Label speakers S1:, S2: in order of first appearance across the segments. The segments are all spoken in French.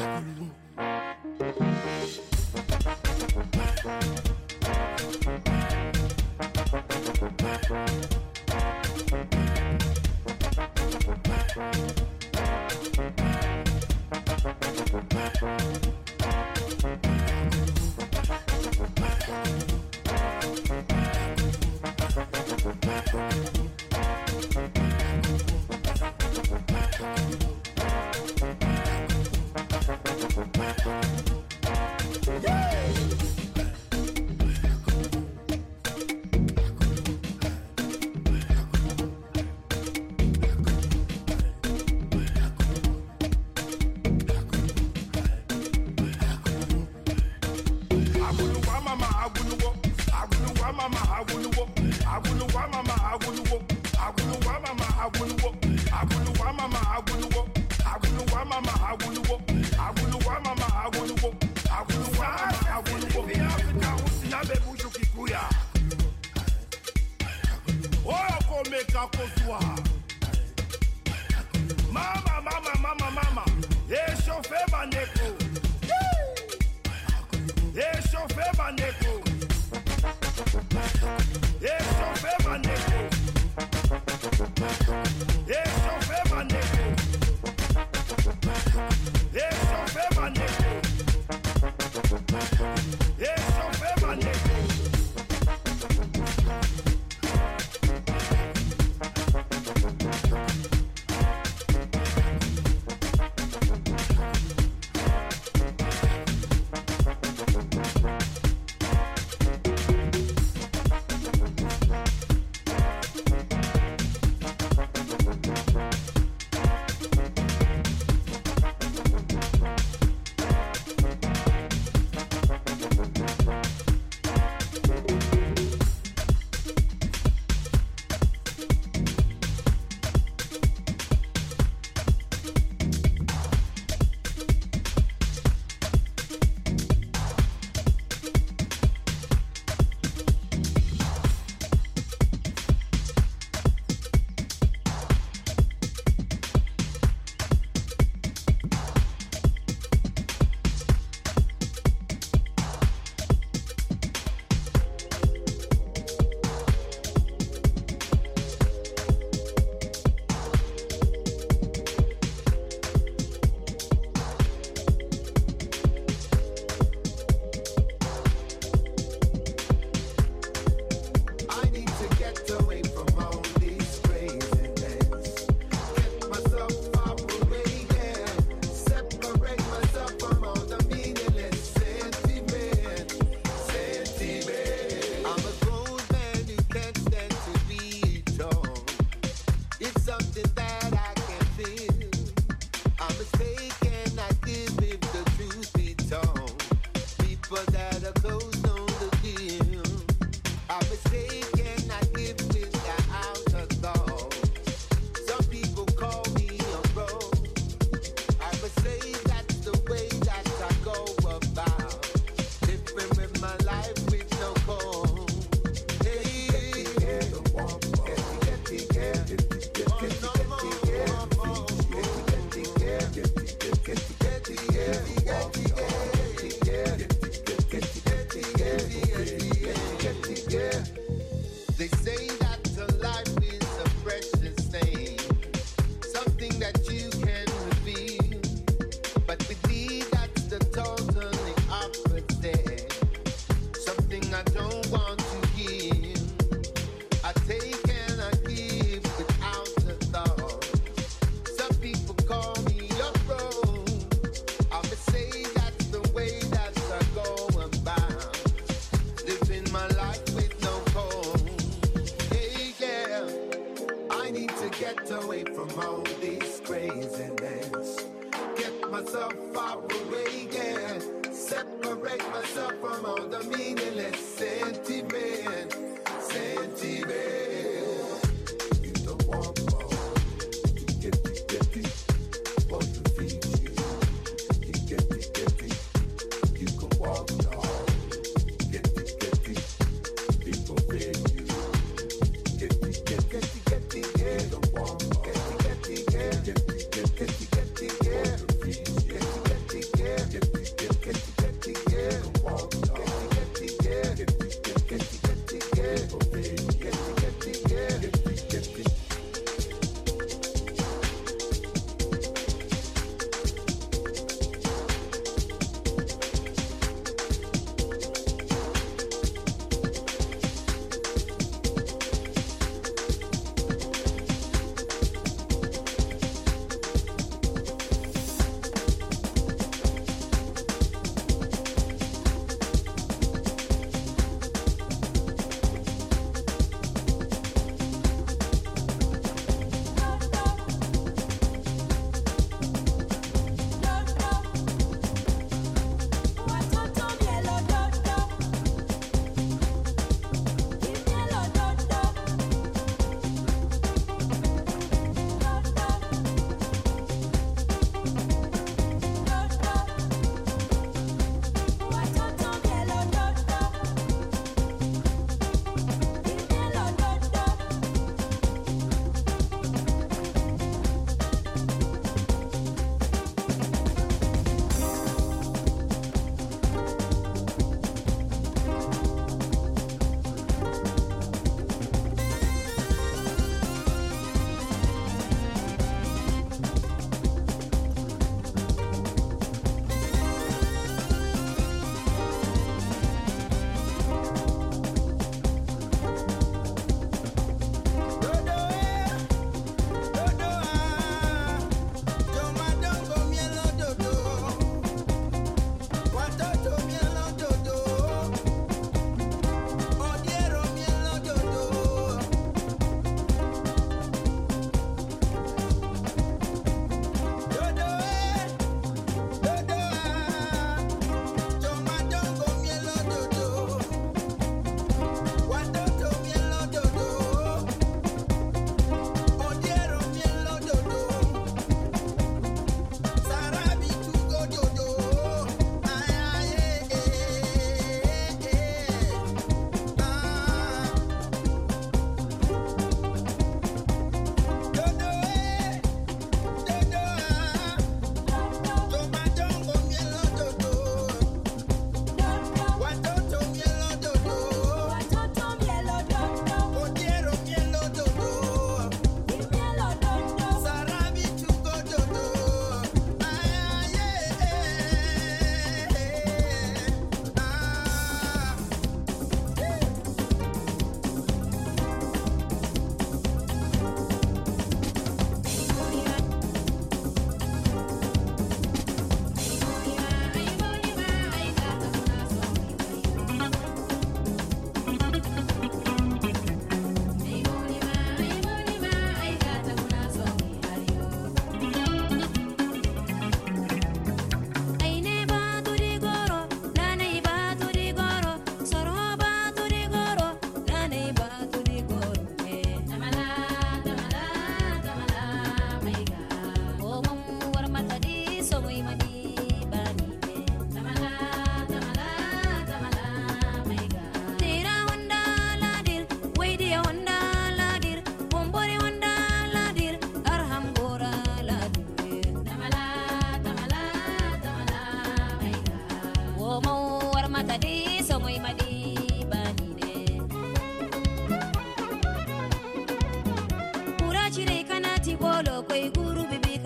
S1: 嗯。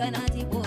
S2: Canati boy.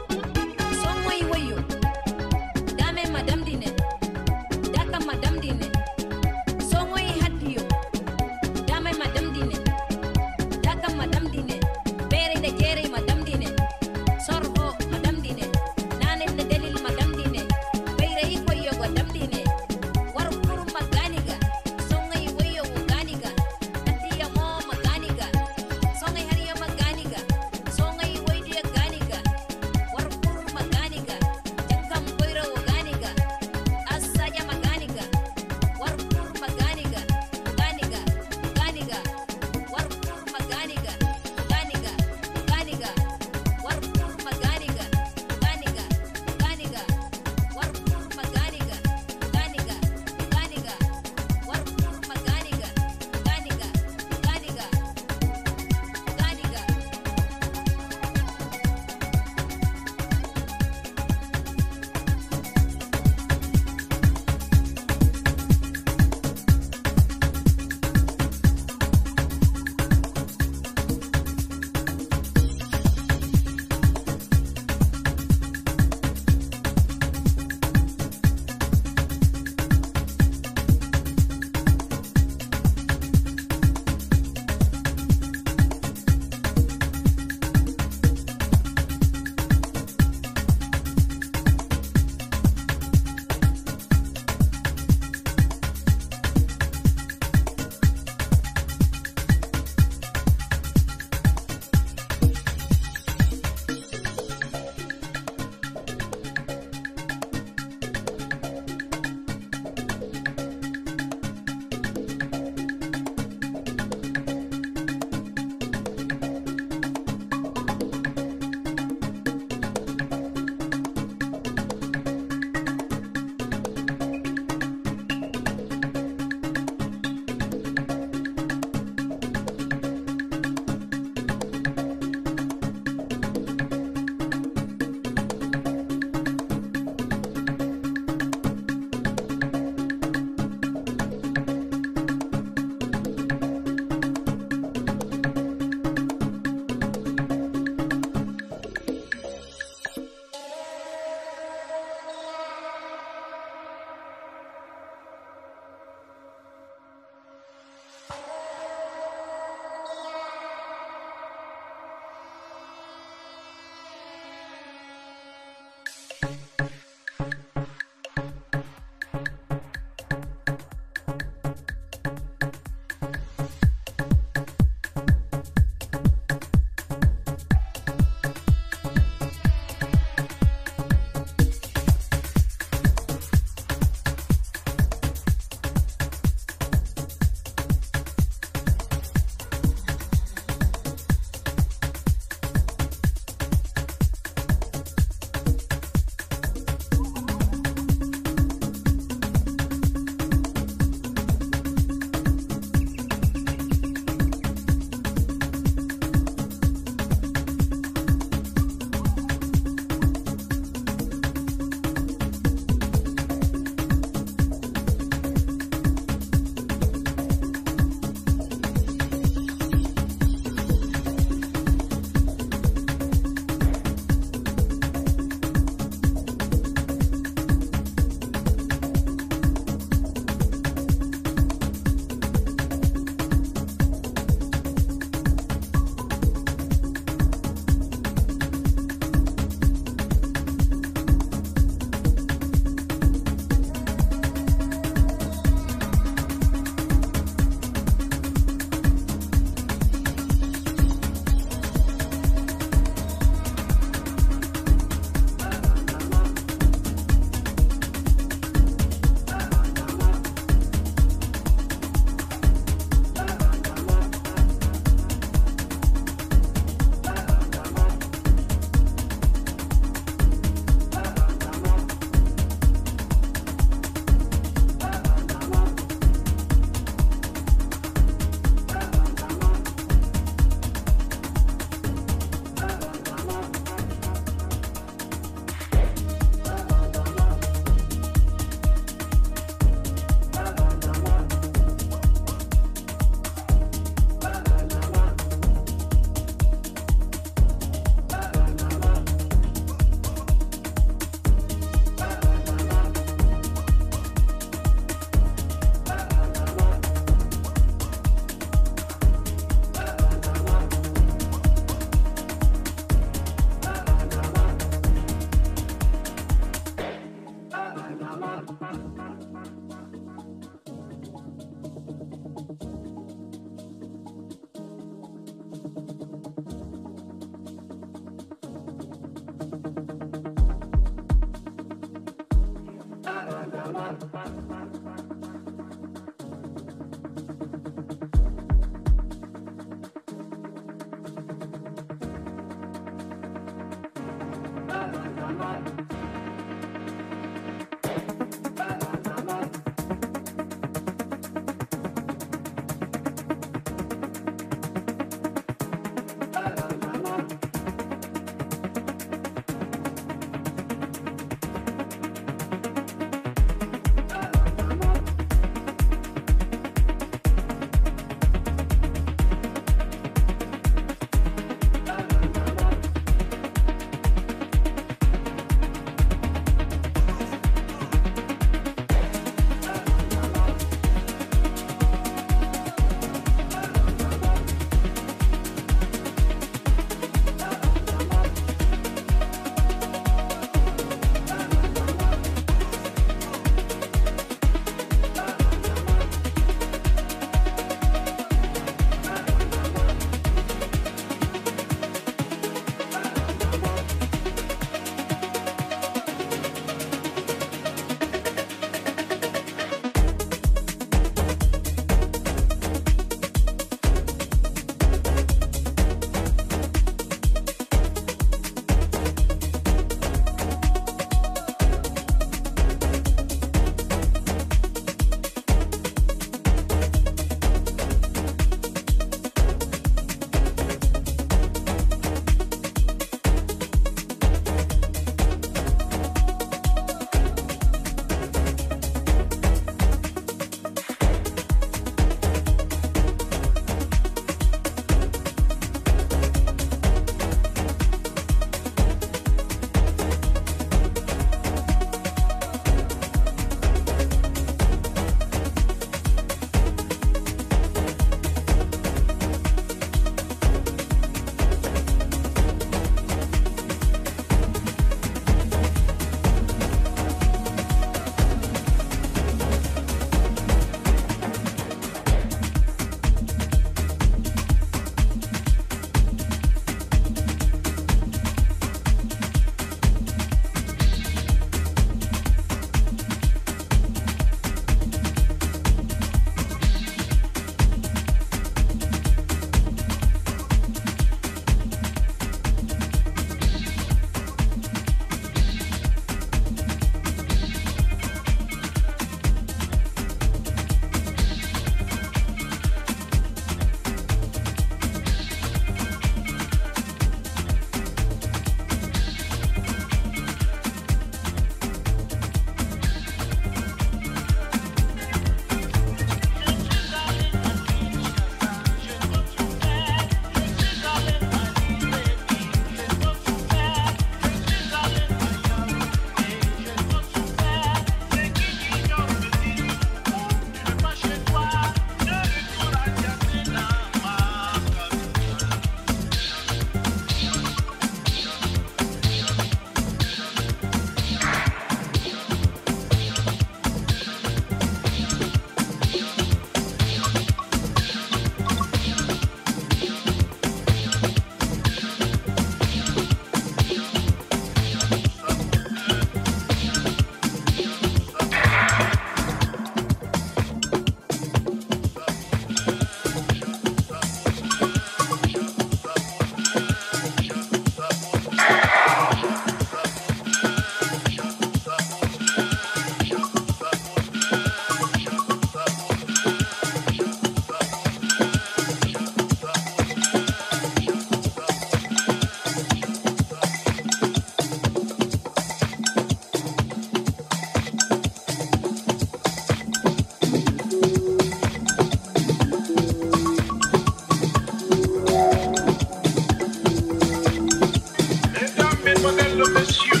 S3: messieurs.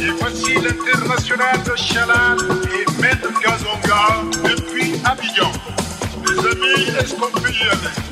S3: Et voici l'international de Chaland et Maître Gazonga depuis Abidjan. mes amis, est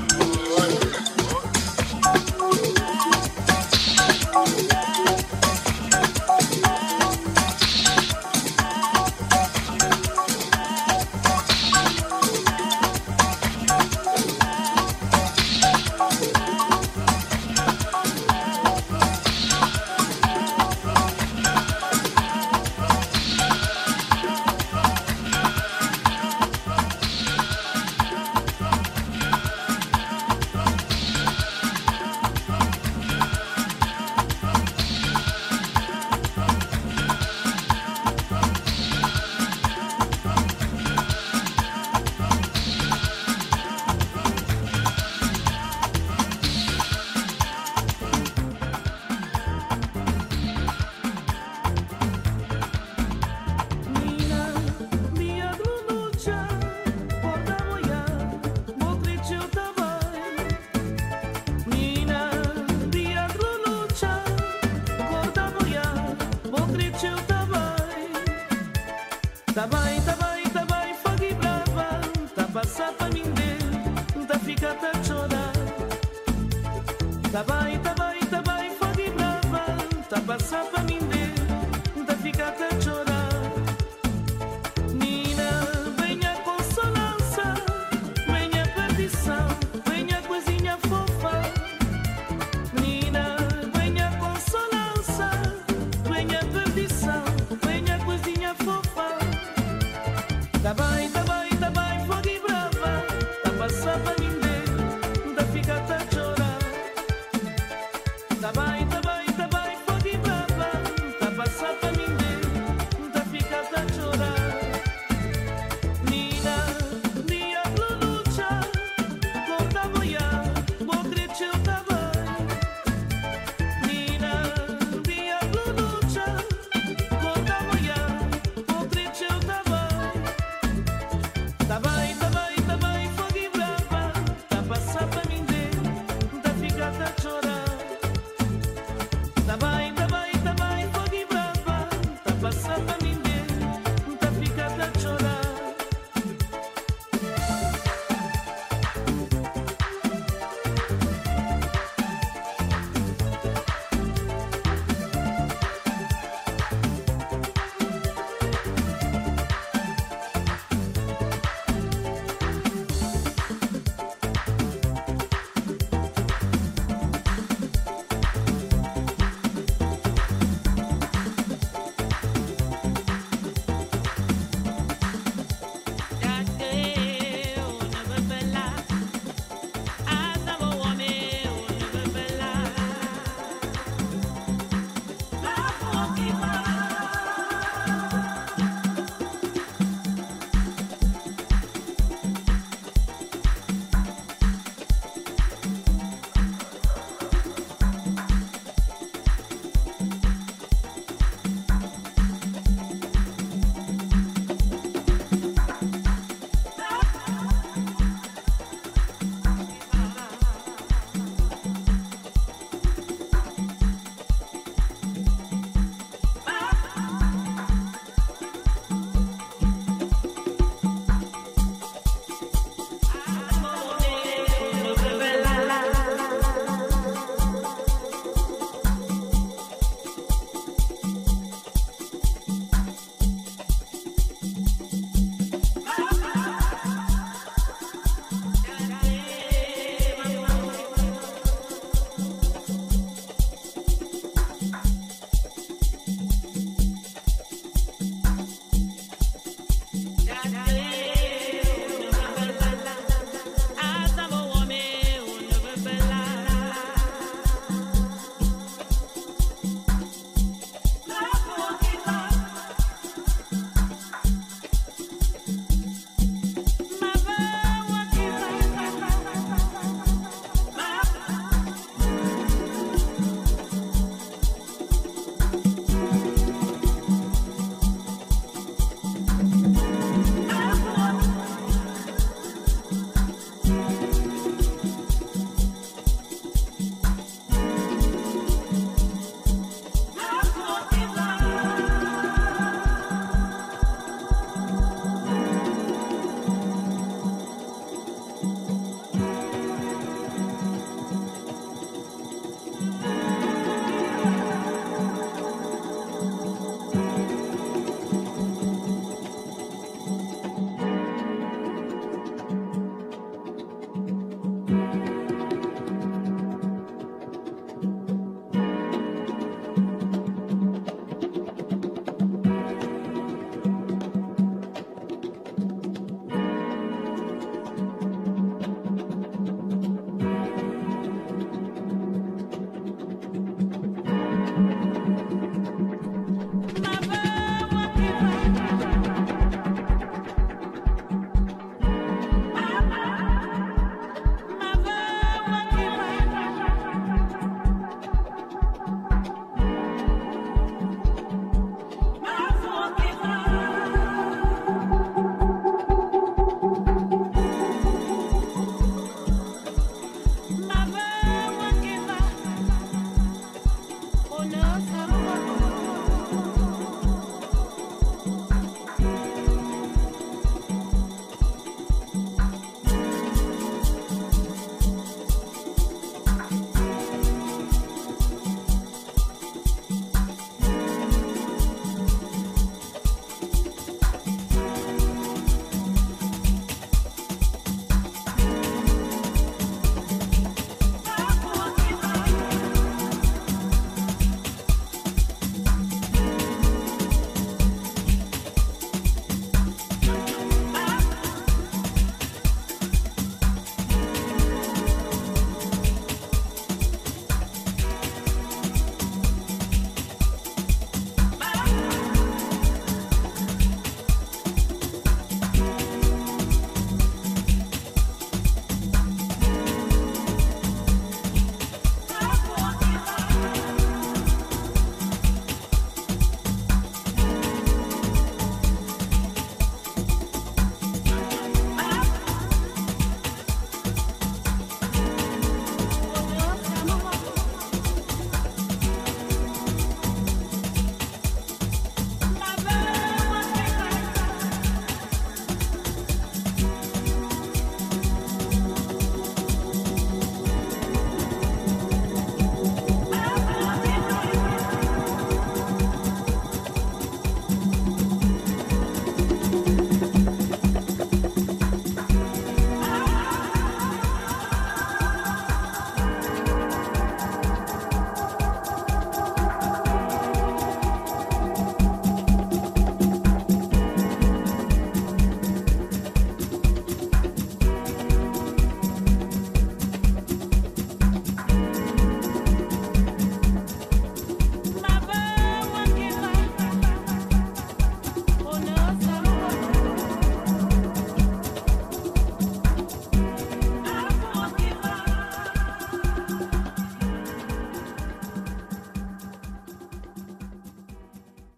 S4: Sabanini.